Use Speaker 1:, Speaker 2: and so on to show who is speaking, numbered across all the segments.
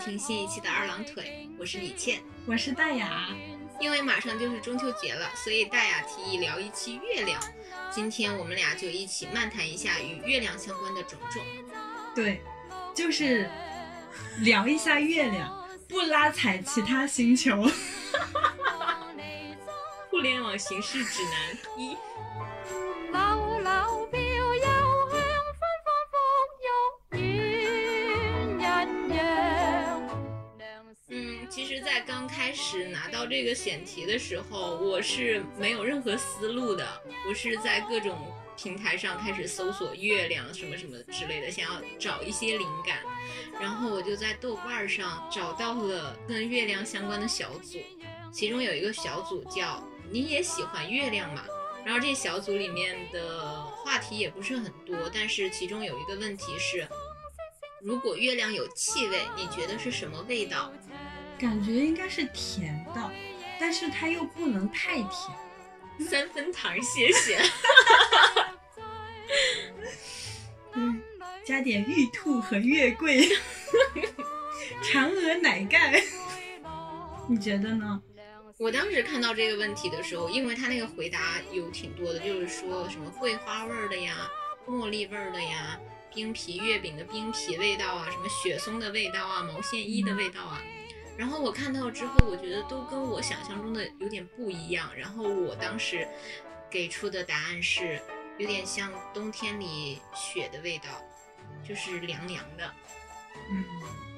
Speaker 1: 听新一期的二郎腿，我是李倩，
Speaker 2: 我是大雅。
Speaker 1: 因为马上就是中秋节了，所以大雅提议聊一期月亮。今天我们俩就一起漫谈一下与月亮相关的种种。
Speaker 2: 对，就是聊一下月亮，不拉踩其他星球。
Speaker 1: 互联网形式指南一。在刚开始拿到这个选题的时候，我是没有任何思路的。我是在各种平台上开始搜索月亮什么什么之类的，想要找一些灵感。然后我就在豆瓣上找到了跟月亮相关的小组，其中有一个小组叫“你也喜欢月亮吗？”然后这小组里面的话题也不是很多，但是其中有一个问题是：如果月亮有气味，你觉得是什么味道？
Speaker 2: 感觉应该是甜的，但是它又不能太甜。
Speaker 1: 三分糖，谢谢。
Speaker 2: 嗯，加点玉兔和月桂，嫦娥奶盖。你觉得呢？
Speaker 1: 我当时看到这个问题的时候，因为他那个回答有挺多的，就是说什么桂花味儿的呀，茉莉味儿的呀，冰皮月饼的冰皮味道啊，什么雪松的味道啊，毛线衣的味道啊。然后我看到之后，我觉得都跟我想象中的有点不一样。然后我当时给出的答案是，有点像冬天里雪的味道，就是凉凉的。
Speaker 2: 嗯。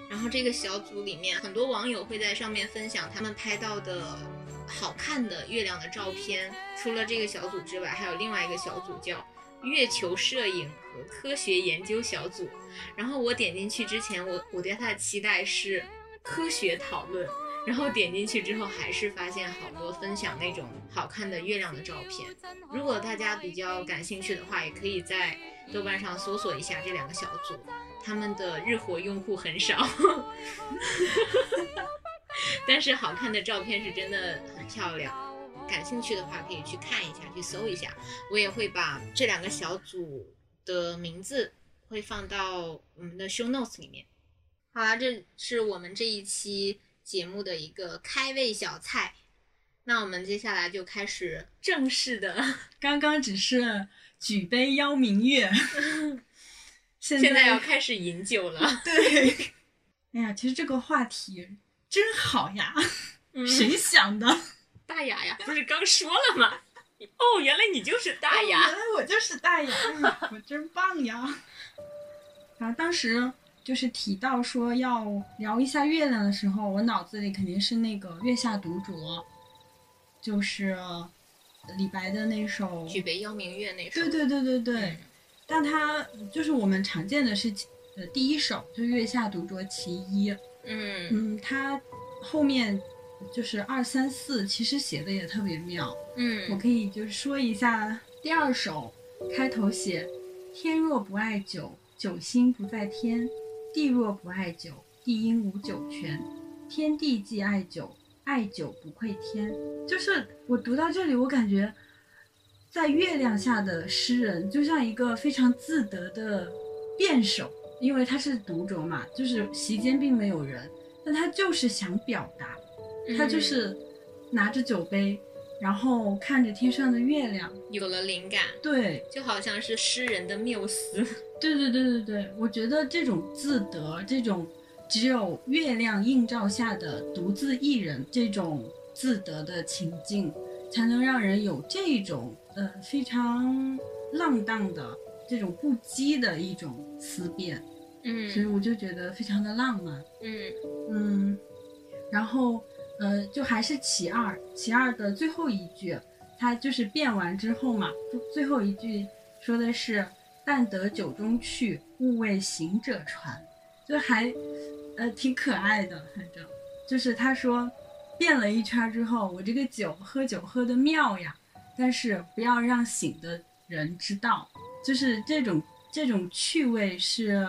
Speaker 1: 然后这个小组里面很多网友会在上面分享他们拍到的好看的月亮的照片。除了这个小组之外，还有另外一个小组叫月球摄影和科学研究小组。然后我点进去之前，我我对它的期待是。科学讨论，然后点进去之后，还是发现好多分享那种好看的月亮的照片。如果大家比较感兴趣的话，也可以在豆瓣上搜索一下这两个小组，他们的日活用户很少，但是好看的照片是真的很漂亮。感兴趣的话可以去看一下，去搜一下。我也会把这两个小组的名字会放到我们的 show notes 里面。好啦，这是我们这一期节目的一个开胃小菜。那我们接下来就开始正式的。
Speaker 2: 刚刚只是举杯邀明月，
Speaker 1: 现在要开始饮酒了。
Speaker 2: 对。哎呀，其实这个话题真好呀！谁想的？
Speaker 1: 大雅呀，不是刚说了吗？哦，原来你就是大雅。
Speaker 2: 原来我就是大雅，我真棒呀！啊，当时。就是提到说要聊一下月亮的时候，我脑子里肯定是那个《月下独酌》，就是李白的那首《
Speaker 1: 举杯邀明月》那首。
Speaker 2: 对对对对对，但它就是我们常见的是呃第一首，就《月下独酌其一》。
Speaker 1: 嗯
Speaker 2: 嗯，它后面就是二三四，其实写的也特别妙。
Speaker 1: 嗯，
Speaker 2: 我可以就是说一下第二首，开头写“天若不爱酒，酒心不在天”。地若不爱酒，地应无酒泉。天地既爱酒，爱酒不愧天。就是我读到这里，我感觉在月亮下的诗人就像一个非常自得的辩手，因为他是独酌嘛，就是席间并没有人，但他就是想表达，他就是拿着酒杯，然后看着天上的月亮，
Speaker 1: 有了灵感。
Speaker 2: 对，
Speaker 1: 就好像是诗人的缪斯。
Speaker 2: 对对对对对，我觉得这种自得，这种只有月亮映照下的独自一人，这种自得的情境，才能让人有这种呃非常浪荡的这种不羁的一种思辨。
Speaker 1: 嗯，
Speaker 2: 所以我就觉得非常的浪漫。
Speaker 1: 嗯
Speaker 2: 嗯，然后呃，就还是其二，其二的最后一句，他就是变完之后嘛，最后一句说的是。但得酒中趣，勿为行者传，就还，呃，挺可爱的。反正就是他说，变了一圈之后，我这个酒喝酒喝的妙呀，但是不要让醒的人知道。就是这种这种趣味是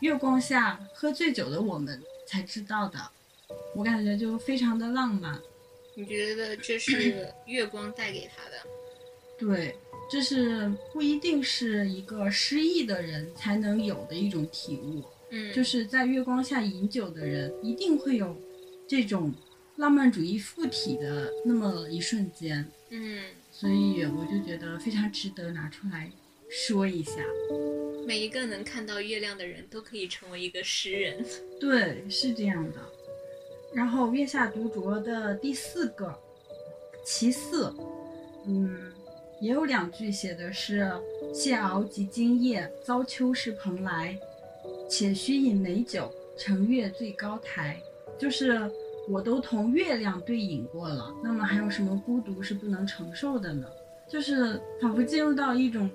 Speaker 2: 月光下喝醉酒的我们才知道的。我感觉就非常的浪漫。
Speaker 1: 你觉得这是 月光带给他的？
Speaker 2: 对。这是不一定是一个失意的人才能有的一种体悟，
Speaker 1: 嗯，
Speaker 2: 就是在月光下饮酒的人，一定会有这种浪漫主义附体的那么一瞬间。
Speaker 1: 嗯，
Speaker 2: 所以我就觉得非常值得拿出来说一下。
Speaker 1: 每一个能看到月亮的人都可以成为一个诗人。
Speaker 2: 对，是这样的。然后月下独酌的第四个，其四，嗯，也有两句写的是“谢敖及今夜，遭秋是蓬莱，且须饮美酒，乘月最高台”，就是我都同月亮对饮过了，那么还有什么孤独是不能承受的呢？就是仿佛进入到一种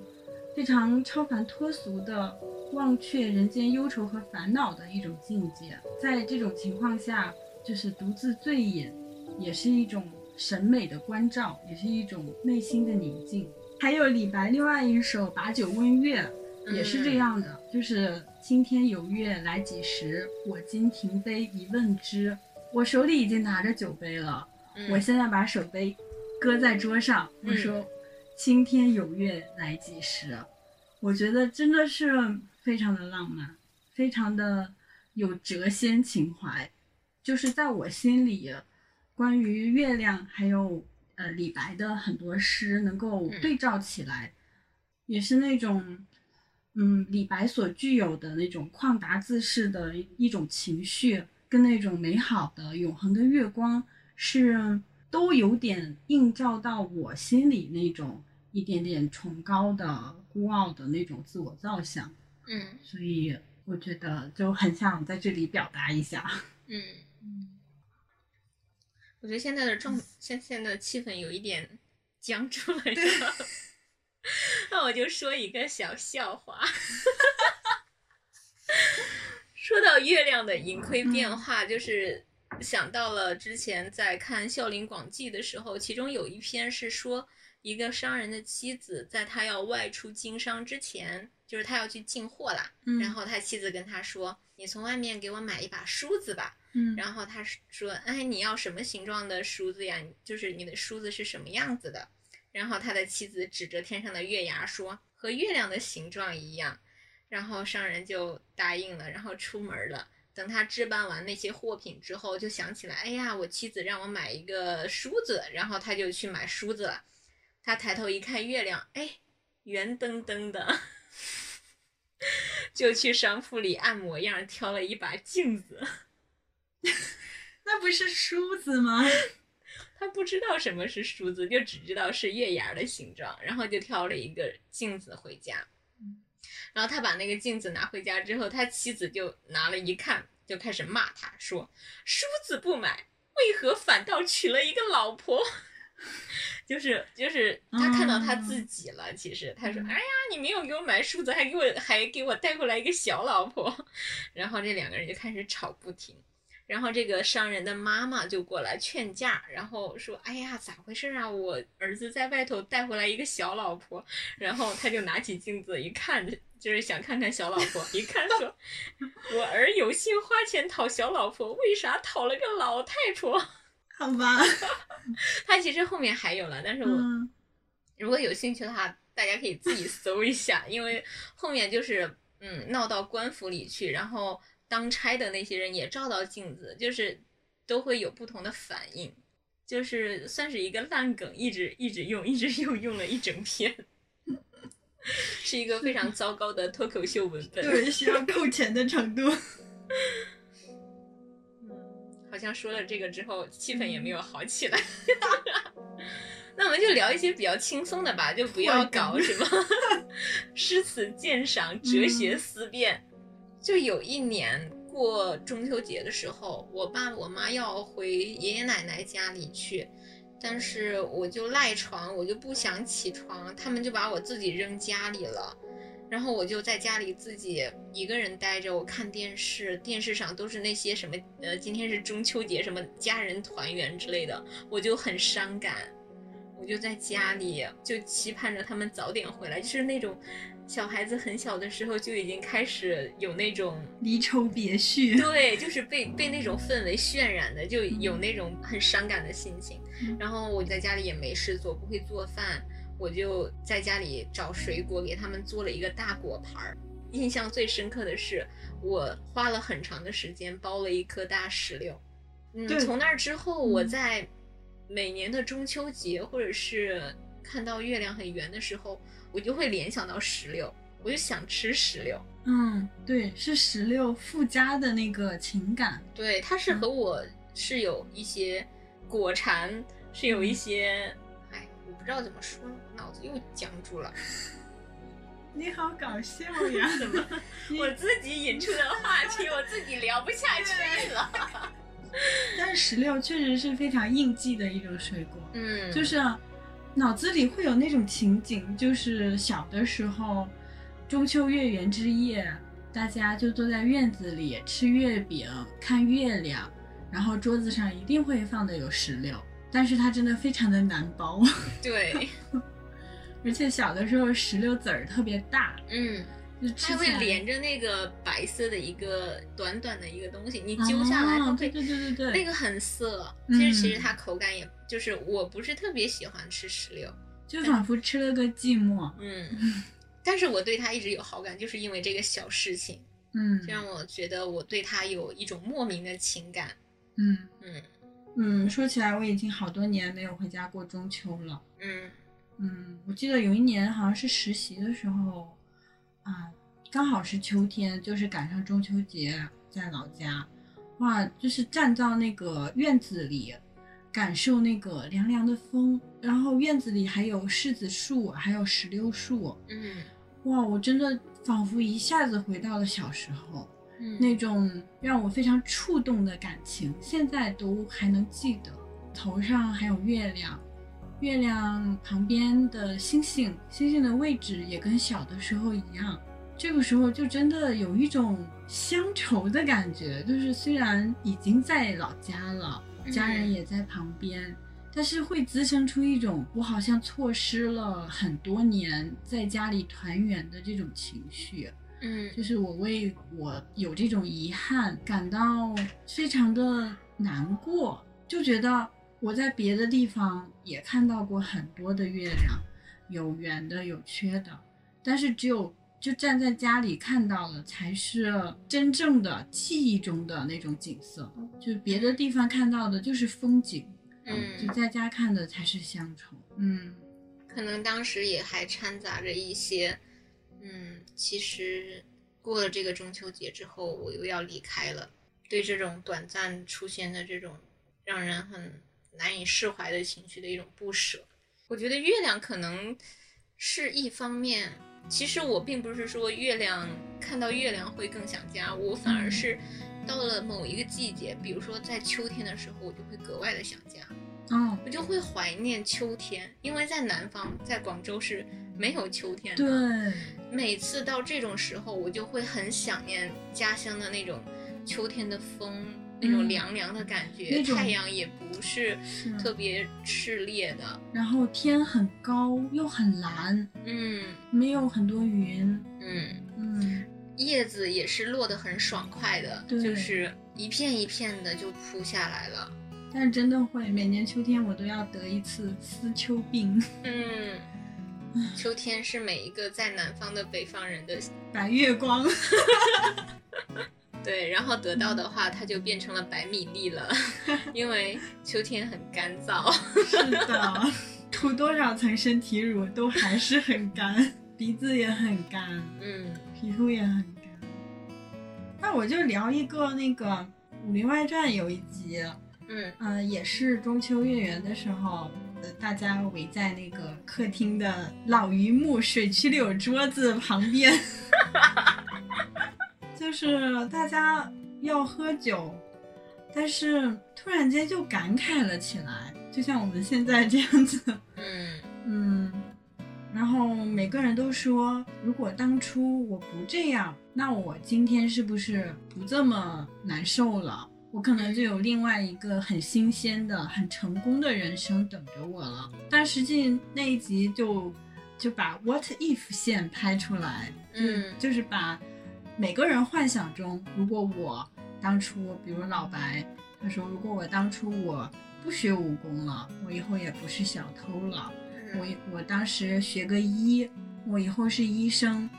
Speaker 2: 非常超凡脱俗的忘却人间忧愁和烦恼的一种境界，在这种情况下。就是独自醉饮，也是一种审美的关照，也是一种内心的宁静。还有李白另外一首《把酒问月》，也是这样的，就是青天有月来几时？我今停杯一问之。我手里已经拿着酒杯了，我现在把手杯搁在桌上，我说青天有月来几时？我觉得真的是非常的浪漫，非常的有谪仙情怀。就是在我心里，关于月亮，还有呃李白的很多诗能够对照起来，也是那种，嗯，李白所具有的那种旷达自适的一种情绪，跟那种美好的永恒的月光，是都有点映照到我心里那种一点点崇高的孤傲的那种自我造像。
Speaker 1: 嗯，
Speaker 2: 所以我觉得就很想在这里表达一下。
Speaker 1: 嗯。我觉得现在的状现现在的气氛有一点僵住了，那我就说一个小笑话。说到月亮的盈亏变化，就是想到了之前在看《孝陵广记》的时候，其中有一篇是说一个商人的妻子在他要外出经商之前，就是他要去进货啦，然后他妻子跟他说：“你从外面给我买一把梳子吧。”然后他说：“哎，你要什么形状的梳子呀？就是你的梳子是什么样子的？”然后他的妻子指着天上的月牙说：“和月亮的形状一样。”然后商人就答应了，然后出门了。等他置办完那些货品之后，就想起来：“哎呀，我妻子让我买一个梳子。”然后他就去买梳子了。他抬头一看月亮，哎，圆瞪瞪的，就去商铺里按模样挑了一把镜子。
Speaker 2: 那不是梳子吗？
Speaker 1: 他不知道什么是梳子，就只知道是月牙的形状，然后就挑了一个镜子回家。然后他把那个镜子拿回家之后，他妻子就拿了一看，就开始骂他说：“梳子不买，为何反倒娶了一个老婆？” 就是就是他看到他自己了。其实他说：“哎呀，你没有给我买梳子，还给我还给我带回来一个小老婆。”然后这两个人就开始吵不停。然后这个商人的妈妈就过来劝架，然后说：“哎呀，咋回事啊？我儿子在外头带回来一个小老婆。”然后他就拿起镜子一看，就是想看看小老婆。一看说：“我儿有心花钱讨小老婆，为啥讨了个老太婆？”
Speaker 2: 好吧，
Speaker 1: 他其实后面还有了，但是我如果有兴趣的话，大家可以自己搜一下，因为后面就是嗯闹到官府里去，然后。当差的那些人也照到镜子，就是都会有不同的反应，就是算是一个烂梗，一直一直用，一直用，用了一整篇，是一个非常糟糕的脱口秀文本，
Speaker 2: 对，需要扣钱的程度。
Speaker 1: 好像说了这个之后，气氛也没有好起来。那我们就聊一些比较轻松的吧，就不要搞什么诗词鉴赏、哲学思辨。就有一年过中秋节的时候，我爸我妈要回爷爷奶奶家里去，但是我就赖床，我就不想起床，他们就把我自己扔家里了，然后我就在家里自己一个人待着，我看电视，电视上都是那些什么呃，今天是中秋节，什么家人团圆之类的，我就很伤感，我就在家里就期盼着他们早点回来，就是那种。小孩子很小的时候就已经开始有那种
Speaker 2: 离愁别绪，
Speaker 1: 对，就是被被那种氛围渲染的，就有那种很伤感的心情。然后我在家里也没事做，不会做饭，我就在家里找水果给他们做了一个大果盘儿。印象最深刻的是，我花了很长的时间包了一颗大石榴。嗯，从那儿之后，我
Speaker 2: 嗯
Speaker 1: 在每年的中秋节或者是看到月亮很圆的时候，我就会联想到石榴，我就想吃石榴。
Speaker 2: 嗯，对，是石榴附加的那个情感。
Speaker 1: 对，它是和我是有一些果馋，是有一些，哎，我不知道怎么说，脑子又僵住了。
Speaker 2: 你好搞笑呀！
Speaker 1: 怎么？我自己引出的话题，我自己聊不下去了。
Speaker 2: 但是石榴确实是非常应季的一种水果，
Speaker 1: 嗯，
Speaker 2: 就是脑子里会有那种情景，就是小的时候，中秋月圆之夜，大家就坐在院子里吃月饼、看月亮，然后桌子上一定会放的有石榴，但是它真的非常的难剥，
Speaker 1: 对，
Speaker 2: 而且小的时候石榴籽儿特别大，
Speaker 1: 嗯，
Speaker 2: 就
Speaker 1: 它会连着那个白色的一个短短的一个东西，你揪下来，它会
Speaker 2: 哦对对对对对，
Speaker 1: 那个很涩。
Speaker 2: 嗯
Speaker 1: 其实其实它口感也就是我不是特别喜欢吃石榴，
Speaker 2: 就仿佛吃了个寂寞，
Speaker 1: 嗯，但是我对他一直有好感，就是因为这个小事情，
Speaker 2: 嗯。
Speaker 1: 就让我觉得我对他有一种莫名的情感。
Speaker 2: 嗯。
Speaker 1: 嗯。
Speaker 2: 嗯，说起来我已经好多年没有回家过中秋了。
Speaker 1: 嗯。
Speaker 2: 嗯，我记得有一年好像是实习的时候，啊，刚好是秋天，就是赶上中秋节，在老家，哇，就是站到那个院子里，感受那个凉凉的风，然后院子里还有柿子树，还有石榴树，
Speaker 1: 嗯
Speaker 2: 哇，我真的仿佛一下子回到了小时候，
Speaker 1: 嗯，
Speaker 2: 那种让我非常触动的感情，现在都还能记得。头上还有月亮，月亮旁边的星星，星星的位置也跟小的时候一样。这个时候就真的有一种乡愁的感觉，就是虽然已经在老家了，家人也在旁边，但是会滋生出一种我好像错失了很多年在家里团圆的这种情绪。
Speaker 1: 嗯
Speaker 2: 就是我为我有这种遗憾感到非常的难过，就觉得我在别的地方也看到过很多的月亮，有圆的，有缺的，但是只有就站在家里看到的才是真正的记忆中的那种景色，就是别的地方看到的就是风景，嗯就
Speaker 1: 嗯，
Speaker 2: 在家看的才是乡愁。嗯
Speaker 1: 可能当时也还掺杂着一些，嗯，其实过了这个中秋节之后，我又要离开了，对这种短暂出现的这种让人很难以释怀的情绪的一种不舍。我觉得月亮可能是一方面，其实我并不是说月亮看到月亮会更想家，我反而是到了某一个季节，比如说在秋天的时候，我就会格外的想家。
Speaker 2: 嗯，
Speaker 1: 我就会怀念秋天，因为在南方，在广州是没有秋天的。
Speaker 2: 对，
Speaker 1: 每次到这种时候，我就会很想念家乡的那种秋天的风，那种
Speaker 2: 嗯
Speaker 1: 凉凉的感觉，太阳也不是
Speaker 2: 是
Speaker 1: 特别炽烈的。
Speaker 2: 然后天很高又很蓝，
Speaker 1: 嗯
Speaker 2: 没有很多云，
Speaker 1: 嗯，
Speaker 2: 嗯，
Speaker 1: 叶子也是落得很爽快的，就是一片一片的就铺下来了。
Speaker 2: 但是真的会，每年秋天我都要得一次思秋病，
Speaker 1: 嗯，秋天是每一个在南方的北方人的
Speaker 2: 白月光。
Speaker 1: 对，然后得到的话，它就变成了白米粒了，因为秋天很干燥。
Speaker 2: 是的，涂多少层身体乳都还是很干，鼻子也很干，
Speaker 1: 嗯
Speaker 2: 皮肤也很干。那我就聊一个那个《武林外传》有一集，
Speaker 1: 嗯
Speaker 2: 嗯、也是中秋月圆的时候，呃，大家围在那个客厅的老榆木水曲柳桌子旁边，就是大家要喝酒，但是突然间就感慨了起来，就像我们现在这样子，
Speaker 1: 嗯
Speaker 2: 嗯，然后每个人都说，如果当初我不这样，那我今天是不是不这么难受了？我可能就有另外一个很新鲜的、很成功的人生等着我了。但实际那一集就就把 What if 线拍出来，就、
Speaker 1: 嗯
Speaker 2: 就是把每个人幻想中，如果我当初，比如老白，他说如果我当初我不学武功了，我以后也不是小偷了。我我当时学个医，我以后是医生，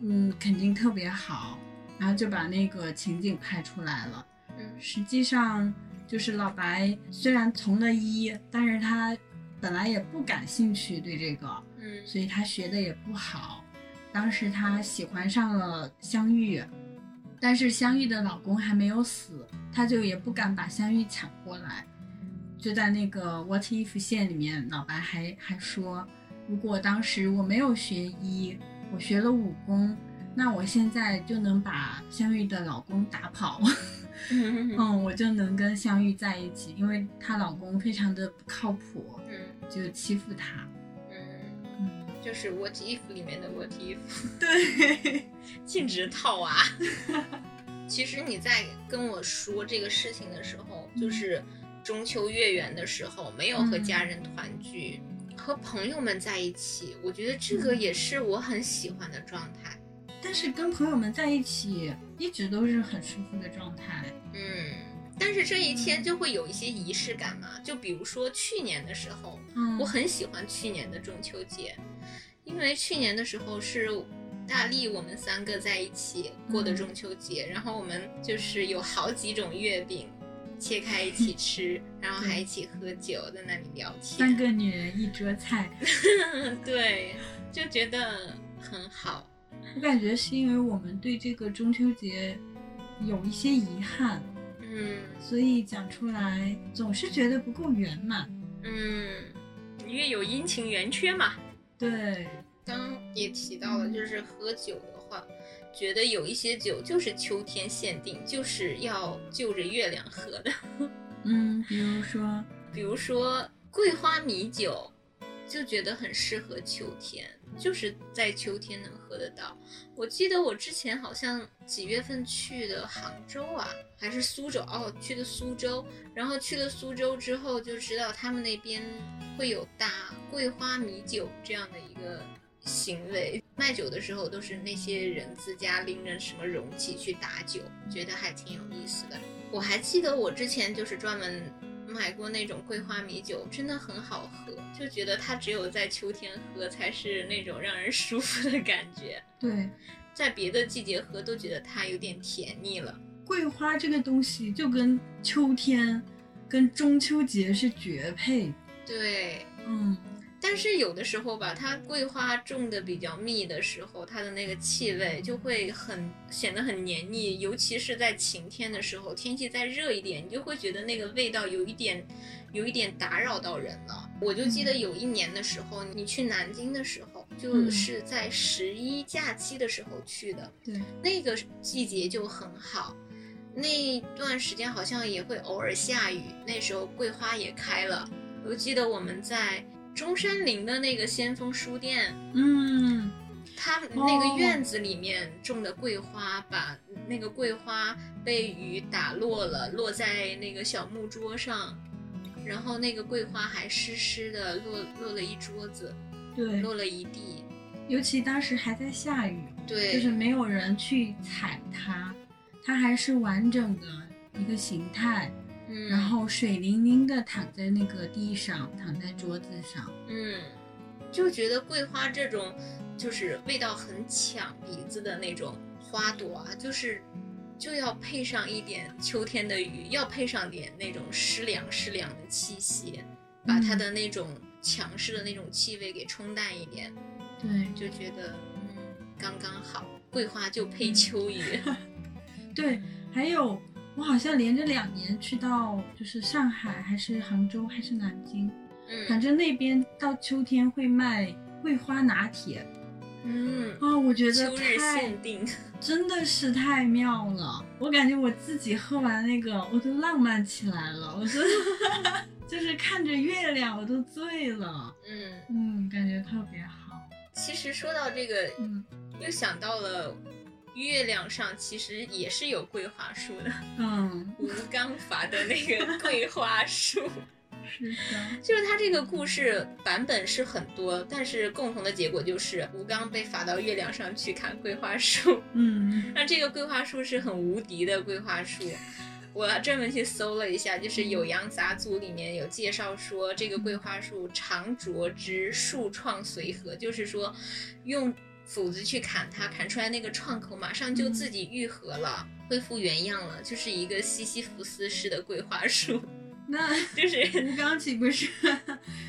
Speaker 2: 嗯，肯定特别好，然后就把那个情景拍出来了。
Speaker 1: 嗯
Speaker 2: 实际上就是老白虽然从了医，但是他本来也不感兴趣对这个，
Speaker 1: 嗯
Speaker 2: 所以他学的也不好。当时她喜欢上了香玉，但是香玉的老公还没有死，她就也不敢把香玉抢过来。就在那个 What If 线里面，老白还还说，如果当时我没有学医，我学了武功，那我现在就能把香玉的老公打跑。
Speaker 1: 嗯
Speaker 2: 嗯，我就能跟香玉在一起，因为她老公非常的不靠谱，
Speaker 1: 嗯
Speaker 2: 就欺负她。
Speaker 1: 就是 What If 里面的 What If，
Speaker 2: 对，
Speaker 1: 禁止套娃。其实你在跟我说这个事情的时候，就是中秋月圆的时候，没有和家人团聚，和朋友们在一起，我觉得这个也是我很喜欢的状态。
Speaker 2: 但是跟朋友们在一起一直都是很舒服的状态。
Speaker 1: 嗯，但是这一天就会有一些仪式感嘛，就比如说去年的时候，
Speaker 2: 嗯
Speaker 1: 我很喜欢去年的中秋节，因为去年的时候是大力我们三个在一起过的中秋节，然后我们就是有好几种月饼切开一起吃，然后还一起喝酒，在那里聊天。
Speaker 2: 三个女人一桌菜，
Speaker 1: 对，就觉得很好。
Speaker 2: 我感觉是因为我们对这个中秋节有一些遗憾，
Speaker 1: 嗯
Speaker 2: 所以讲出来总是觉得不够圆满。
Speaker 1: 嗯，月有阴晴圆缺嘛。
Speaker 2: 对，
Speaker 1: 刚刚也提到了，就是喝酒的话，觉得有一些酒就是秋天限定，就是要就着月亮喝的。
Speaker 2: 嗯，比如说，
Speaker 1: 比如说桂花米酒，就觉得很适合秋天，就是在秋天能喝得到。我记得我之前好像几月份去的杭州啊，还是苏州哦，去的苏州。然后去了苏州之后，就知道他们那边会有打桂花米酒这样的一个行为。卖酒的时候都是那些人自家拎着什么容器去打酒，觉得还挺有意思的。我还记得我之前就是专门买过那种桂花米酒，真的很好喝，就觉得它只有在秋天喝才是那种让人舒服的感觉，
Speaker 2: 对，
Speaker 1: 在别的季节喝都觉得它有点甜腻了。
Speaker 2: 桂花这个东西就跟秋天、跟中秋节是绝配。
Speaker 1: 对，
Speaker 2: 嗯，
Speaker 1: 但是有的时候吧，它桂花种的比较密的时候，它的那个气味就会很显得很黏腻，尤其是在晴天的时候，天气再热一点，你就会觉得那个味道有一点，有一点打扰到人了。我就记得有一年的时候，你去南京的时候，就是在十一假期的时候去的，
Speaker 2: 对，
Speaker 1: 那个季节就很好。那段时间好像也会偶尔下雨，那时候桂花也开了。我记得我们在中山陵的那个先锋书店，
Speaker 2: 嗯，
Speaker 1: 它那个院子里面种的桂花，把那个桂花被雨打落了，落在那个小木桌上，然后那个桂花还湿湿的，落落了一桌子，
Speaker 2: 对，
Speaker 1: 落了一地。
Speaker 2: 尤其当时还在下雨，
Speaker 1: 对，
Speaker 2: 就是没有人去踩它，它还是完整的一个形态，
Speaker 1: 嗯，
Speaker 2: 然后水灵灵的躺在那个地上，躺在桌子上。
Speaker 1: 嗯，就觉得桂花这种就是味道很抢鼻子的那种花朵啊，就是就要配上一点秋天的雨，要配上点那种湿凉湿凉的气息，把它的那种强势的那种气味给冲淡一点，
Speaker 2: 对
Speaker 1: 就觉得嗯刚刚好，桂花就配秋雨。
Speaker 2: 对，还有我好像连着两年去到就是上海，还是杭州，还是南京，反
Speaker 1: 嗯
Speaker 2: 正那边到秋天会卖桂花拿铁
Speaker 1: 嗯，
Speaker 2: 啊、我觉得
Speaker 1: 秋日
Speaker 2: 太
Speaker 1: 限定。
Speaker 2: 真的是太妙了，我感觉我自己喝完那个我都浪漫起来了，我真的 就是看着月亮我都醉了，
Speaker 1: 嗯，
Speaker 2: 嗯，感觉特别好，
Speaker 1: 其实说到这个，
Speaker 2: 嗯。
Speaker 1: 又想到了月亮上其实也是有桂花树的，
Speaker 2: 嗯，
Speaker 1: 吴刚伐的那个 桂花树。
Speaker 2: 是的，
Speaker 1: 就是它这个故事版本是很多，但是共同的结果就是吴刚被罚到月亮上去砍桂花树。
Speaker 2: 嗯
Speaker 1: 那这个桂花树是很无敌的桂花树。我专门去搜了一下，就是《酉阳杂族》里面有介绍说，这个桂花树长着之，树创随和，就是说用斧子去砍它，砍出来那个创口马上就自己愈合了，恢复原样了，就是一个西西弗斯式的桂花树，
Speaker 2: 那
Speaker 1: 就是
Speaker 2: 吴刚岂不是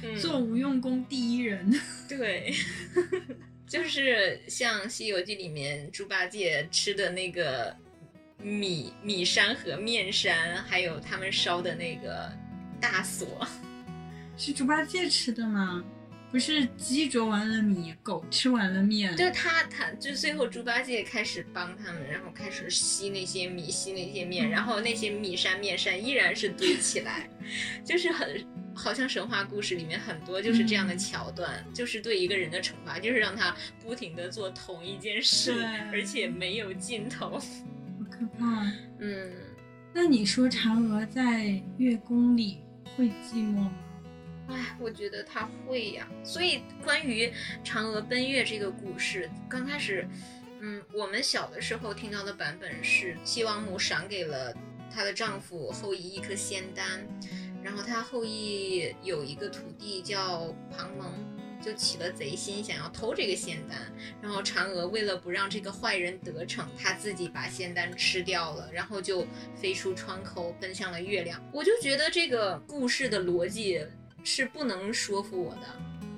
Speaker 1: 嗯
Speaker 2: 做无用功第一人？
Speaker 1: 对，就是像《西游记》里面猪八戒吃的那个米米山和面山，还有他们烧的那个大锁。
Speaker 2: 是猪八戒吃的吗？不是鸡啄完了米，狗吃完了面。
Speaker 1: 就是他，他就最后猪八戒开始帮他们，然后开始吸那些米，吸那些面，然后那些米山面山依然是堆起来，就是很好像神话故事里面很多就是这样的桥段，就是对一个人的惩罚，就是让他不停的做同一件事
Speaker 2: 对，
Speaker 1: 而且没有尽头。
Speaker 2: 好可怕。
Speaker 1: 嗯，
Speaker 2: 那你说嫦娥在月宫里会寂寞吗？
Speaker 1: 哎，我觉得他会呀。所以关于嫦娥奔月这个故事，刚开始，嗯，我们小的时候听到的版本是西王母赏给了她的丈夫后羿一颗仙丹，然后她后羿有一个徒弟叫庞蒙。就起了贼心，想要偷这个仙丹。然后嫦娥为了不让这个坏人得逞，她自己把仙丹吃掉了，然后就飞出窗口，奔向了月亮。我就觉得这个故事的逻辑是不能说服我的，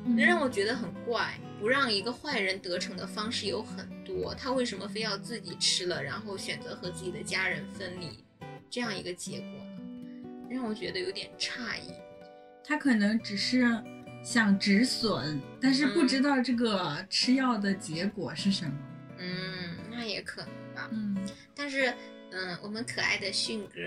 Speaker 2: 嗯
Speaker 1: 让我觉得很怪。不让一个坏人得逞的方式有很多，他为什么非要自己吃了，然后选择和自己的家人分离，这样一个结果呢？让我觉得有点诧异。
Speaker 2: 他可能只是想止损，但是不知道这个吃药的结果是什么。
Speaker 1: 嗯，那也可能吧。
Speaker 2: 嗯
Speaker 1: 但是，嗯，我们可爱的迅哥，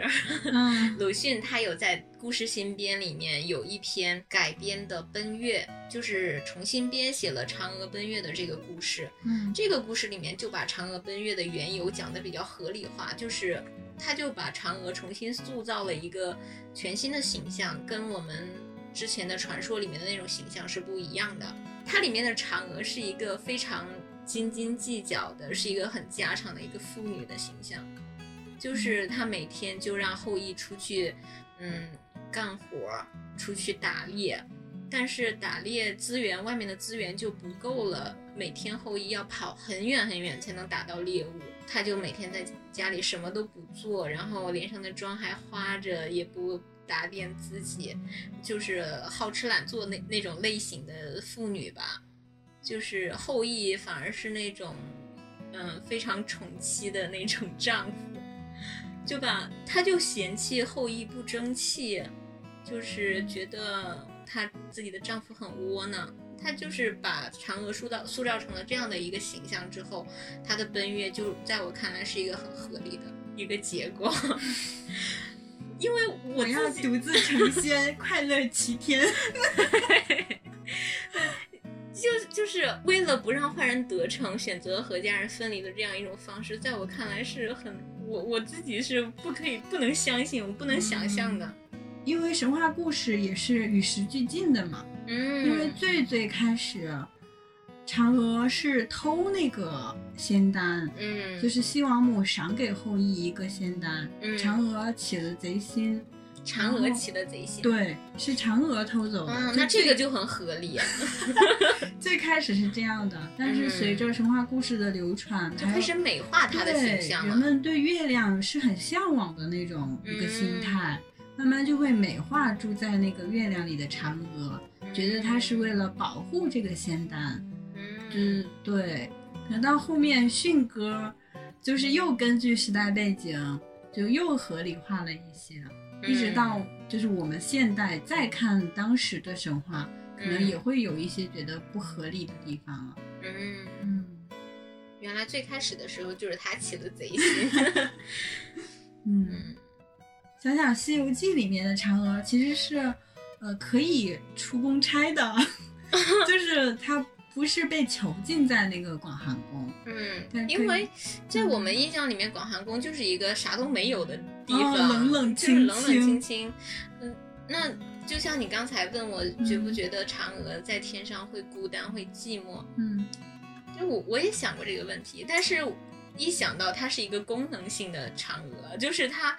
Speaker 2: 嗯
Speaker 1: 鲁迅他有在《故事新编》里面有一篇改编的《奔月》，就是重新编写了嫦娥奔月的这个故事。
Speaker 2: 嗯
Speaker 1: 这个故事里面就把嫦娥奔月的缘由讲的比较合理化，就是他就把嫦娥重新塑造了一个全新的形象，跟我们之前的传说里面的那种形象是不一样的。它里面的嫦娥是一个非常斤斤计较的，是一个很家常的一个妇女的形象，就是他每天就让后羿出去，嗯，干活儿，出去打猎，但是打猎资源外面的资源就不够了，每天后羿要跑很远很远才能打到猎物，他就每天在家里什么都不做，然后脸上的妆还花着，也不打点自己，就是好吃懒做那那种类型的妇女吧。就是后羿反而是那种，嗯，非常宠妻的那种丈夫，就把他就嫌弃后羿不争气，就是觉得她自己的丈夫很窝囊。她就是把嫦娥塑造塑造成了这样的一个形象之后，她的奔月就在我看来是一个很合理的一个结果。因为我
Speaker 2: 我要独自成仙，快乐齐天。
Speaker 1: 就就是为了不让坏人得逞，选择和家人分离的这样一种方式，在我看来是很我我自己是不可以不能相信，我不能想象的。
Speaker 2: 因为神话故事也是与时俱进的嘛。
Speaker 1: 嗯，
Speaker 2: 因为最最开始，嫦娥是偷那个仙丹，
Speaker 1: 嗯
Speaker 2: 就是西王母赏给后羿一个仙丹，
Speaker 1: 嗯
Speaker 2: 嫦娥起了贼心。
Speaker 1: 嫦娥起的贼心。
Speaker 2: 对，是嫦娥偷走的。
Speaker 1: 嗯，那这个就很合理啊，
Speaker 2: 最开始是这样的，但是
Speaker 1: 嗯
Speaker 2: 随着神话故事的流传，
Speaker 1: 开始美化它的形象了。
Speaker 2: 人们对月亮是很向往的那种一个心态，慢慢就会美化住在那个月亮里的嫦娥，觉得她是为了保护这个仙丹。
Speaker 1: 嗯，
Speaker 2: 嗯，对。等到后面迅哥，就是又根据时代背景，就又合理化了一些，一直到就是我们现代再看当时的神话，可能也会有一些觉得不合理的地方了。
Speaker 1: 嗯，
Speaker 2: 嗯，
Speaker 1: 原来最开始的时候就是他起的贼心。
Speaker 2: 嗯，
Speaker 1: 嗯。
Speaker 2: 想想《西游记》里面的嫦娥其实是，呃，可以出宫差的，就是她不是被囚禁在那个广寒宫，
Speaker 1: 嗯，因为在我们印象里面，广寒宫就是一个啥都没有的地方，
Speaker 2: 哦冷冷
Speaker 1: 就是
Speaker 2: 清
Speaker 1: 冷冷
Speaker 2: 清
Speaker 1: 清清。嗯，那就像你刚才问我，觉不觉得嫦娥在天上会孤单、会寂寞？
Speaker 2: 嗯
Speaker 1: 就我我也想过这个问题，但是一想到它是一个功能性的嫦娥，就是它，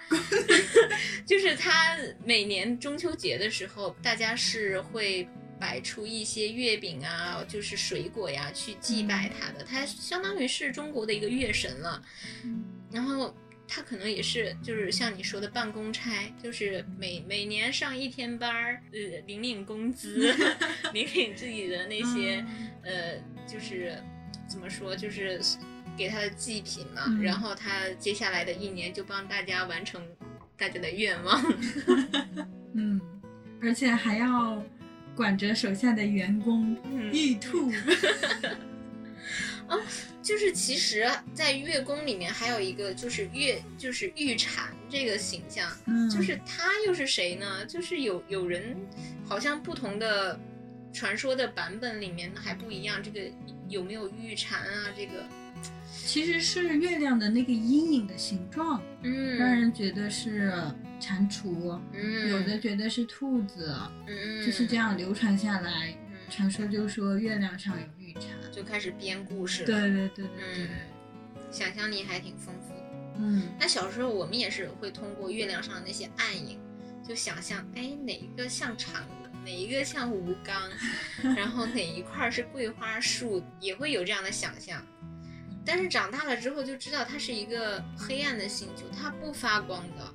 Speaker 1: 就是它每年中秋节的时候，大家是会摆出一些月饼啊，就是水果呀，去祭拜它的。它相当于是中国的一个月神了。然后他可能也是，就是像你说的办公差，就是每每年上一天班儿，呃，领领工资，领领自己的那些，呃，就是怎么说，就是给他的祭品嘛。
Speaker 2: 嗯
Speaker 1: 然后他接下来的一年就帮大家完成大家的愿望。
Speaker 2: 嗯，而且还要管着手下的员工
Speaker 1: 嗯
Speaker 2: 玉兔。
Speaker 1: 就是其实，在月宫里面还有一个就是月，就是玉蝉这个形象，
Speaker 2: 嗯，
Speaker 1: 就是他又是谁呢？就是有有人好像不同的传说的版本里面还不一样，这个有没有玉蝉啊？这个，
Speaker 2: 其实是月亮的那个阴影的形状，
Speaker 1: 嗯，
Speaker 2: 让人觉得是蟾蜍，
Speaker 1: 嗯，
Speaker 2: 有的觉得是兔子，
Speaker 1: 嗯，
Speaker 2: 就是这样流传下来。
Speaker 1: 嗯，
Speaker 2: 传说就说月亮上有绿茶。
Speaker 1: 就开始编故事了。
Speaker 2: 对对对对对
Speaker 1: 嗯，，想象力还挺丰富的。
Speaker 2: 嗯
Speaker 1: 那小时候我们也是会通过月亮上的那些暗影，就想象，哎，哪一个像嫦娥，哪一个像吴刚，然后哪一块儿是桂花树，也会有这样的想象。但是长大了之后就知道它是一个黑暗的星球，它不发光的，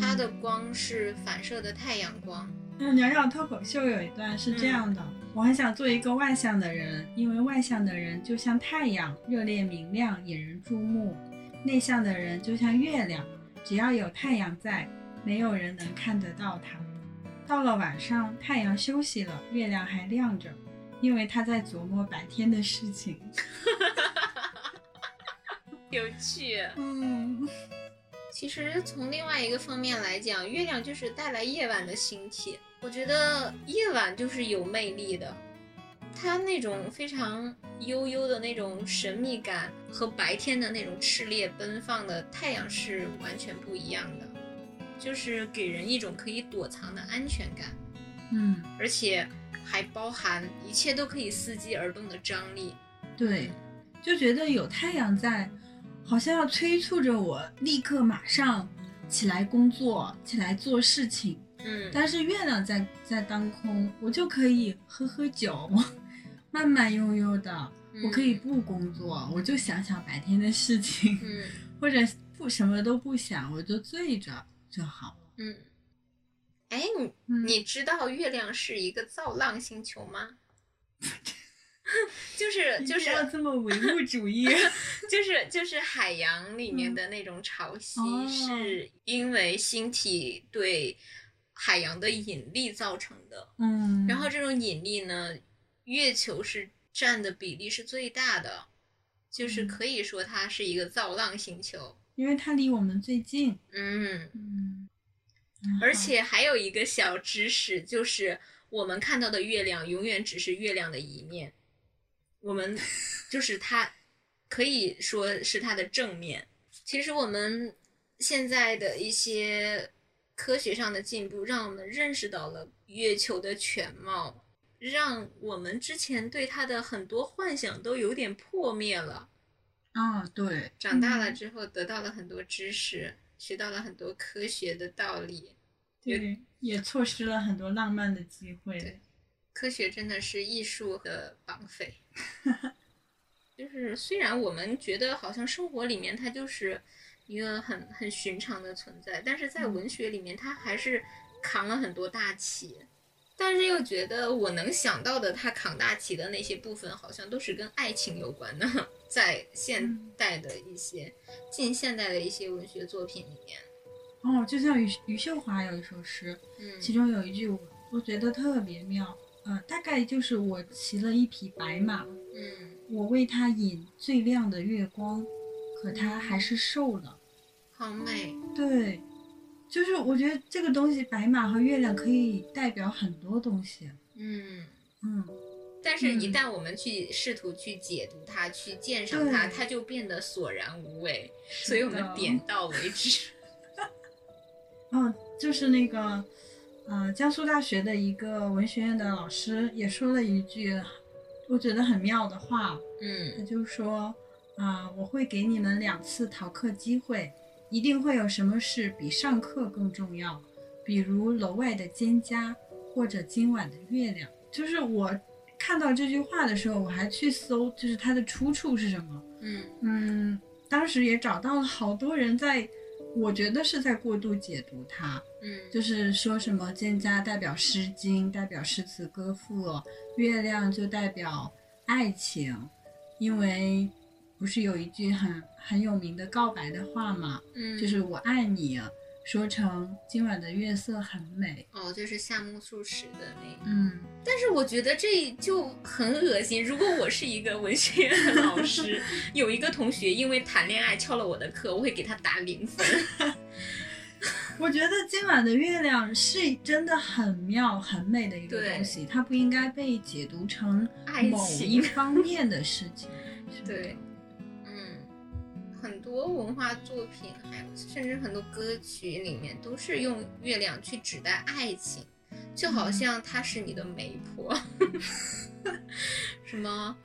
Speaker 1: 它的光是反射的太阳光。
Speaker 2: 那鸟鸟脱口秀有一段是这样的：我很想做一个外向的人，因为外向的人就像太阳，热烈明亮，引人注目；内向的人就像月亮，只要有太阳在，没有人能看得到它。到了晚上，太阳休息了，月亮还亮着，因为他在琢磨白天的事情。
Speaker 1: 有趣。
Speaker 2: 嗯
Speaker 1: 其实从另外一个方面来讲，月亮就是带来夜晚的星体。我觉得夜晚就是有魅力的，它那种非常悠悠的那种神秘感和白天的那种炽烈奔放的太阳是完全不一样的，就是给人一种可以躲藏的安全感，
Speaker 2: 嗯，
Speaker 1: 而且还包含一切都可以伺机而动的张力。
Speaker 2: 对，就觉得有太阳在，好像要催促着我立刻马上起来工作，起来做事情。
Speaker 1: 嗯，
Speaker 2: 但是月亮在在当空，我就可以喝喝酒，慢慢悠悠的，我可以不工作，我就想想白天的事情，
Speaker 1: 嗯。
Speaker 2: 或者不什么都不想，我就醉着就好。了。
Speaker 1: 嗯，哎，你
Speaker 2: 嗯。
Speaker 1: 你知道月亮是一个造浪星球吗？就是 就是
Speaker 2: 这么唯物主义。
Speaker 1: 就是就是海洋里面的那种潮汐，
Speaker 2: 哦。
Speaker 1: 是因为星体对海洋的引力造成的。
Speaker 2: 嗯，
Speaker 1: 然后这种引力呢，月球是占的比例是最大的，就是
Speaker 2: 嗯
Speaker 1: 可以说它是一个造浪星球。
Speaker 2: 因为它离我们最近，
Speaker 1: 嗯，
Speaker 2: 嗯，
Speaker 1: 而且还有一个小知识，就是我们看到的月亮永远只是月亮的一面，我们 就是它可以说是它的正面。其实我们现在的一些科学上的进步，让我们认识到了月球的全貌，让我们之前对它的很多幻想都有点破灭了。
Speaker 2: 啊，对，
Speaker 1: 长大了之后，得到了很多知识，学到了很多科学的道理。
Speaker 2: 对，也错失了很多浪漫的机会。
Speaker 1: 对科学真的是艺术的绑匪。就是虽然我们觉得好像生活里面它就是一个很很寻常的存在，但是在
Speaker 2: 嗯
Speaker 1: 文学里面他还是扛了很多大旗。但是又觉得我能想到的他扛大旗的那些部分，好像都是跟爱情有关的，在现代的一些、近现代的一些文学作品里面。
Speaker 2: 哦，就像余余秀华有一首诗，
Speaker 1: 嗯
Speaker 2: 其中有一句我我觉得特别妙，呃，大概就是我骑了一匹白马，
Speaker 1: 嗯
Speaker 2: 我为它引最亮的月光，可他还是瘦了。
Speaker 1: 好美。
Speaker 2: 对，就是我觉得这个东西，白马和月亮可以代表很多东西。
Speaker 1: 嗯。
Speaker 2: 嗯，
Speaker 1: 但是，一
Speaker 2: 嗯
Speaker 1: 旦我们去试图去解读它、去鉴赏它，它就变得索然无味。所以我们点到为止。
Speaker 2: 哦，就是那个，呃，江苏大学的一个文学院的老师也说了一句，我觉得很妙的话，嗯他
Speaker 1: 嗯
Speaker 2: 就说，啊、我会给你们两次逃课机会，一定会有什么事比上课更重要，比如楼外的蒹葭，或者今晚的月亮。就是我看到这句话的时候，我还去搜，就是它的出处是什么。
Speaker 1: 嗯
Speaker 2: 嗯，当时也找到了好多人在，我觉得是在过度解读它，
Speaker 1: 嗯，
Speaker 2: 就是说什么蒹葭代表诗经，代表诗词歌赋，月亮就代表爱情，因为不是有一句很很有名的告白的话嘛，
Speaker 1: 嗯，
Speaker 2: 就是我爱你，说成今晚的月色很美。
Speaker 1: 哦，就是夏目漱石的那个。
Speaker 2: 嗯，
Speaker 1: 但是我觉得这就很恶心。如果我是一个文学院的老师，有一个同学因为谈恋爱翘了我的课，我会给他打零分。
Speaker 2: 我觉得今晚的月亮是真的很妙、很美的一个东西，它不应该被解读成
Speaker 1: 爱
Speaker 2: 某一方面的事情。
Speaker 1: 对，嗯，很多文化作品，还有甚至很多歌曲里面都是用月亮去指代爱情，就好像她是你的媒婆，什么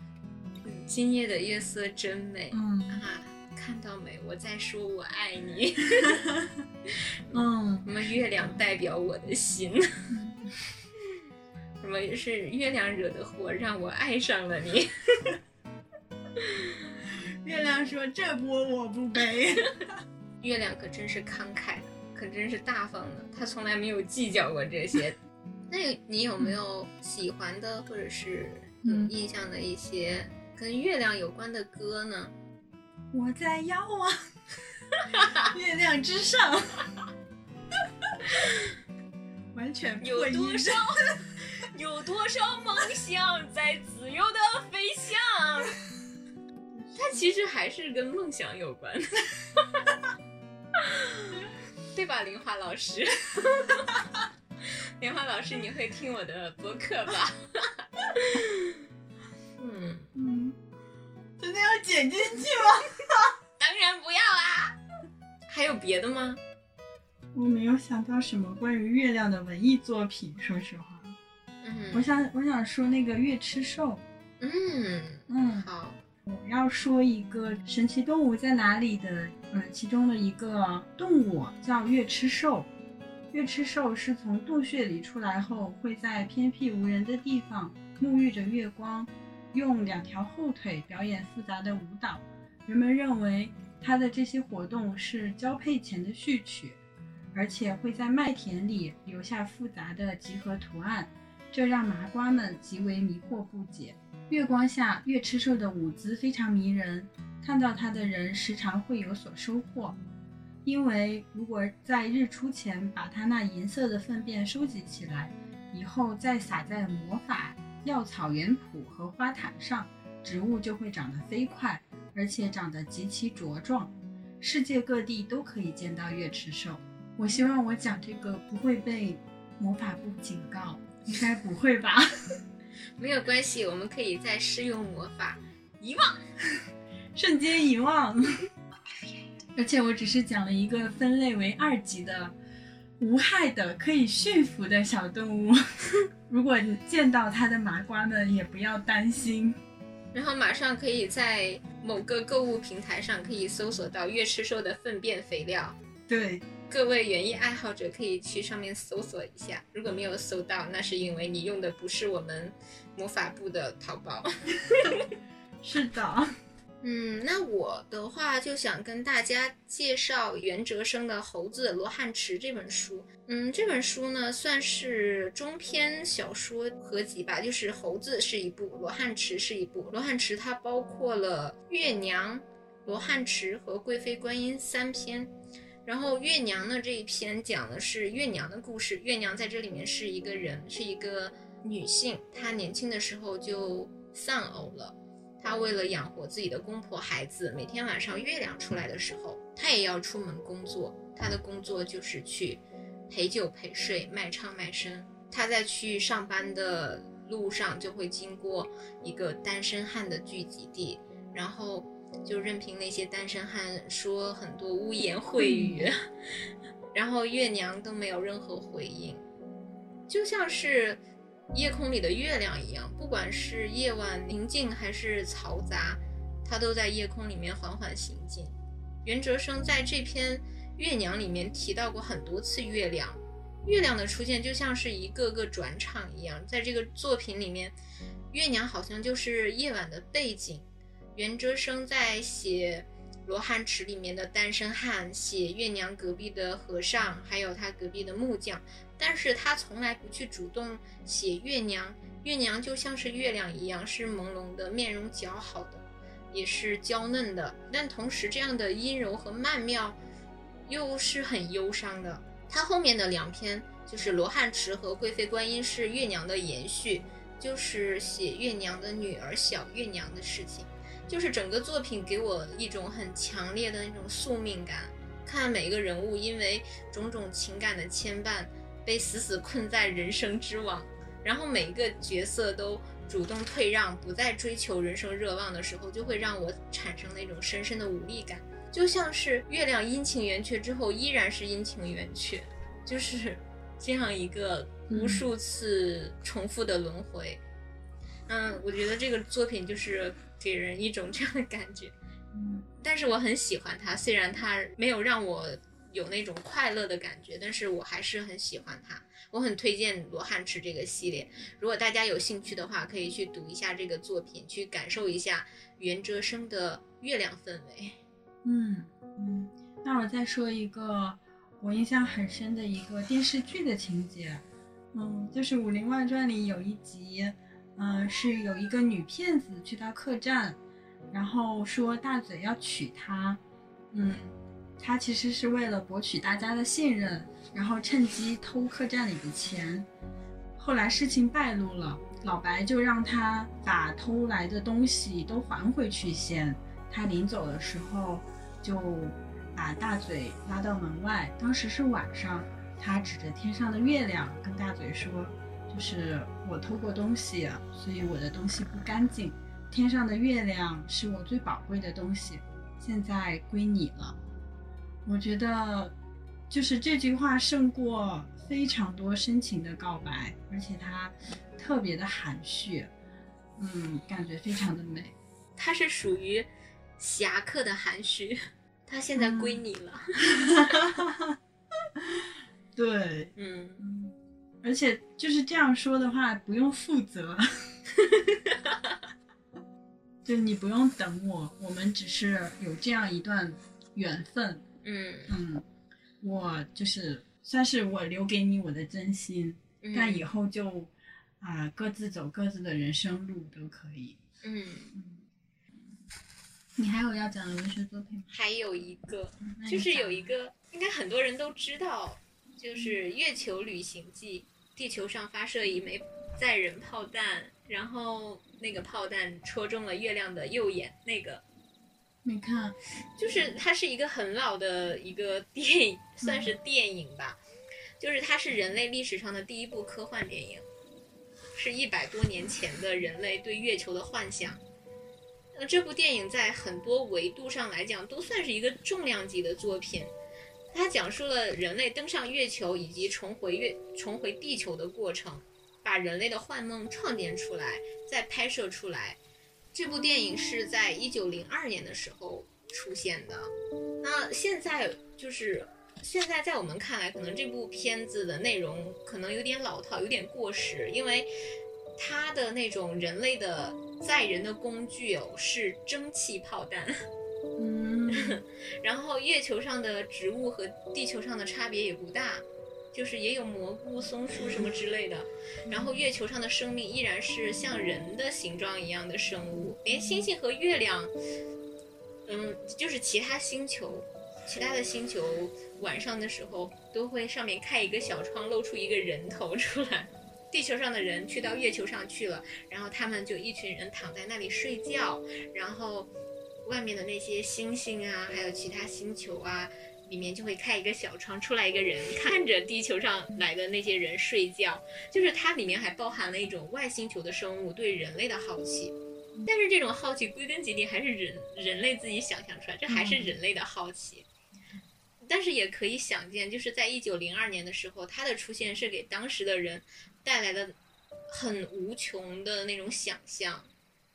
Speaker 1: 嗯今夜的月色真美、
Speaker 2: 嗯
Speaker 1: 啊，看到没？我在说我爱你。
Speaker 2: 嗯
Speaker 1: 什么月亮代表我的心？什么是月亮惹的祸，让我爱上了你？
Speaker 2: 月亮说：“这波我不背。
Speaker 1: 月亮可真是慷慨的，可真是大方的，他从来没有计较过这些。那你有没有喜欢的或者是有
Speaker 2: 嗯
Speaker 1: 印象的一些跟月亮有关的歌呢？
Speaker 2: 我在遥望 月亮之上，完全
Speaker 1: 有多少有多少梦想在自由的飞翔？它其实还是跟梦想有关，对吧，林华老师？林华老师，你会听我的播客吧？嗯，
Speaker 2: 嗯，真的要剪进去吗？
Speaker 1: 当然不要啊！还有别的吗？
Speaker 2: 我没有想到什么关于月亮的文艺作品，说实话。嗯我
Speaker 1: 嗯
Speaker 2: 想，我想说那个月吃兽。
Speaker 1: 嗯，
Speaker 2: 嗯，
Speaker 1: 好，
Speaker 2: 我要说一个神奇动物在哪里的，呃，其中的一个动物叫月吃兽。月吃兽是从洞穴里出来后，会在偏僻无人的地方沐浴着月光，用两条后腿表演复杂的舞蹈。人们认为它的这些活动是交配前的序曲，而且会在麦田里留下复杂的几何图案，这让麻瓜们极为迷惑不解。月光下，月吃兽的舞姿非常迷人，看到它的人时常会有所收获。因为如果在日出前把它那银色的粪便收集起来，以后再撒在魔法、药草园圃和花坛上，植物就会长得飞快，而且长得极其茁壮。世界各地都可以见到月吃兽。我希望我讲这个不会被魔法部警告，应该不会吧？
Speaker 1: 没有关系，我们可以再试用魔法遗忘。
Speaker 2: 瞬间遗忘。而且我只是讲了一个分类为二级的、无害的、可以驯服的小动物。如果你见到它的麻瓜们，也不要担心。
Speaker 1: 然后马上可以在某个购物平台上可以搜索到月吃兽的粪便肥料。
Speaker 2: 对，
Speaker 1: 各位园艺爱好者可以去上面搜索一下，如果没有搜到，那是因为你用的不是我们魔法部的淘宝。
Speaker 2: 是的。
Speaker 1: 嗯，那我的话就想跟大家介绍袁哲生的《猴子罗汉池》这本书。嗯，这本书呢算是中篇小说合集吧，就是猴子是一部，罗汉池是一部。罗汉池它包括了月娘、罗汉池和贵妃观音三篇。然后月娘呢这一篇讲的是月娘的故事。月娘在这里面是一个人，是一个女性，她年轻的时候就丧偶了。她为了养活自己的公婆孩子，每天晚上月亮出来的时候，她也要出门工作。她的工作就是去陪酒陪睡、卖唱卖身。她在去上班的路上，就会经过一个单身汉的聚集地，然后就任凭那些单身汉说很多污言秽语，然后月娘都没有任何回应，就像是夜空里的月亮一样，不管是夜晚宁静还是嘈杂，它都在夜空里面缓缓行进。袁哲生在这篇《月娘》里面提到过很多次月亮，月亮的出现就像是一个个转场一样，在这个作品里面，月娘好像就是夜晚的背景。袁哲生在写《罗汉池》里面的单身汉，写月娘隔壁的和尚，还有他隔壁的木匠，但是他从来不去主动写月娘。月娘就像是月亮一样，是朦胧的，面容姣好的，也是娇嫩的，但同时这样的阴柔和曼妙，又是很忧伤的。他后面的两篇就是《罗汉池》和《贵妃观音》是月娘的延续，就是写月娘的女儿小月娘的事情。就是整个作品给我一种很强烈的那种宿命感，看每一个人物因为种种情感的牵绊，被死死困在人生之网。然后每一个角色都主动退让，不再追求人生热望的时候，就会让我产生那种深深的无力感，就像是月亮阴晴圆缺之后依然是阴晴圆缺，就是这样一个无数次重复的轮回。嗯，我觉得这个作品就是给人一种这样的感觉。
Speaker 2: 嗯，
Speaker 1: 但是我很喜欢它，虽然它没有让我有那种快乐的感觉，但是我还是很喜欢它。我很推荐《罗汉池》这个系列，如果大家有兴趣的话，可以去读一下这个作品，去感受一下袁哲生的月亮氛围。
Speaker 2: 嗯嗯，那我再说一个我印象很深的一个电视剧的情节，嗯，就是《武林外传》里有一集，嗯，是有一个女骗子去到客栈，然后说大嘴要娶她，嗯。她其实是为了博取大家的信任，然后趁机偷客栈里的钱。后来事情败露了，老白就让他把偷来的东西都还回去先。他临走的时候，就把大嘴拉到门外。当时是晚上，他指着天上的月亮跟大嘴说：“就是我偷过东西，所以我的东西不干净。天上的月亮是我最宝贵的东西，现在归你了。”我觉得，就是这句话胜过非常多深情的告白，而且它特别的含蓄，嗯，感觉非常的美。
Speaker 1: 它是属于侠客的含蓄，它现在归你了。
Speaker 2: 对，
Speaker 1: 嗯，
Speaker 2: 而且就是这样说的话，不用负责，就你不用等我，我们只是有这样一段缘分。
Speaker 1: 嗯
Speaker 2: 嗯，我就是算是我留给你我的真心，但以后就啊各自走各自的人生路都可以。
Speaker 1: 嗯
Speaker 2: 嗯，你还有要讲的文学作品吗？
Speaker 1: 还有一个，就是有一个应该很多人都知道，就是《月球旅行记》，地球上发射一枚载人炮弹，然后那个炮弹戳中了月亮的右眼，那个。
Speaker 2: 没看，
Speaker 1: 就是它是一个很老的一个电影，算是电影吧，就是它是人类历史上的第一部科幻电影，是一百多年前的人类对月球的幻想。那这部电影在很多维度上来讲都算是一个重量级的作品，它讲述了人类登上月球以及重回月、重回地球的过程，把人类的幻梦创建出来，再拍摄出来。这部电影是在一九零二年的时候出现的，那现在就是现在在我们看来，可能这部片子的内容可能有点老套，有点过时，因为它的那种人类的载人的工具哦是蒸汽炮弹，然后月球上的植物和地球上的差别也不大。就是也有蘑菇、松树什么之类的，然后月球上的生命依然是像人的形状一样的生物，连星星和月亮，嗯，就是其他星球，其他的星球晚上的时候都会上面开一个小窗，露出一个人头出来。地球上的人去到月球上去了，然后他们就一群人躺在那里睡觉，然后外面的那些星星啊，还有其他星球啊。里面就会开一个小窗，出来一个人看着地球上来的那些人睡觉，就是它里面还包含了一种外星球的生物对人类的好奇，但是这种好奇归根结底还是人人类自己想象出来，这还是人类的好奇。但是也可以想见，就是在一九零二年的时候，它的出现是给当时的人带来了很无穷的那种想象。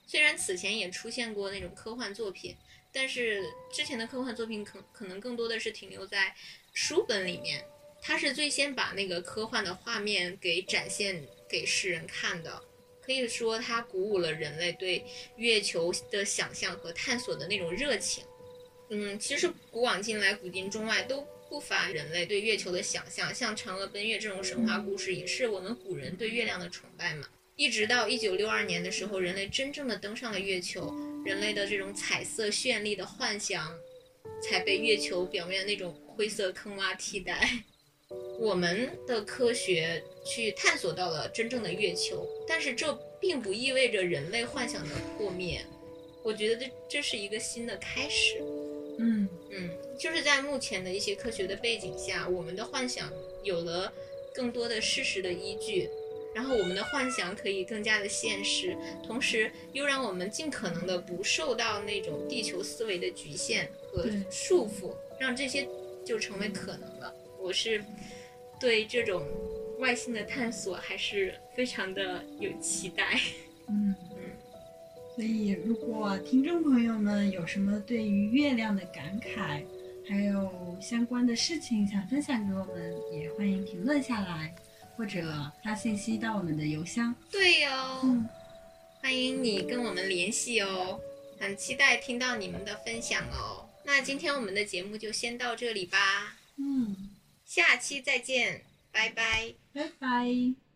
Speaker 1: 虽然此前也出现过那种科幻作品。但是之前的科幻作品可可能更多的是停留在书本里面，他是最先把那个科幻的画面给展现给世人看的，可以说他鼓舞了人类对月球的想象和探索的那种热情。嗯，其实古往今来，古今中外都不乏人类对月球的想象，像嫦娥奔月这种神话故事，也是我们古人对月亮的崇拜嘛。一直到一九六二年的时候，人类真正的登上了月球，人类的这种彩色绚丽的幻想，才被月球表面那种灰色坑洼替代。我们的科学去探索到了真正的月球，但是这并不意味着人类幻想的破灭。我觉得这这是一个新的开始。
Speaker 2: 嗯
Speaker 1: 嗯，就是在目前的一些科学的背景下，我们的幻想有了更多的事实的依据，然后我们的幻想可以更加的现实，同时又让我们尽可能的不受到那种地球思维的局限和束缚，让这些就成为可能了。我是对这种外星的探索还是非常的有期待。
Speaker 2: 嗯嗯，所以如果听众朋友们有什么对于月亮的感慨，还有相关的事情想分享给我们，也欢迎评论下来，或者发信息到我们的邮箱。
Speaker 1: 对哦、
Speaker 2: 嗯，
Speaker 1: 欢迎你跟我们联系哦，很期待听到你们的分享哦。那今天我们的节目就先到这里吧，
Speaker 2: 嗯，
Speaker 1: 下期再见，拜拜。
Speaker 2: 拜拜。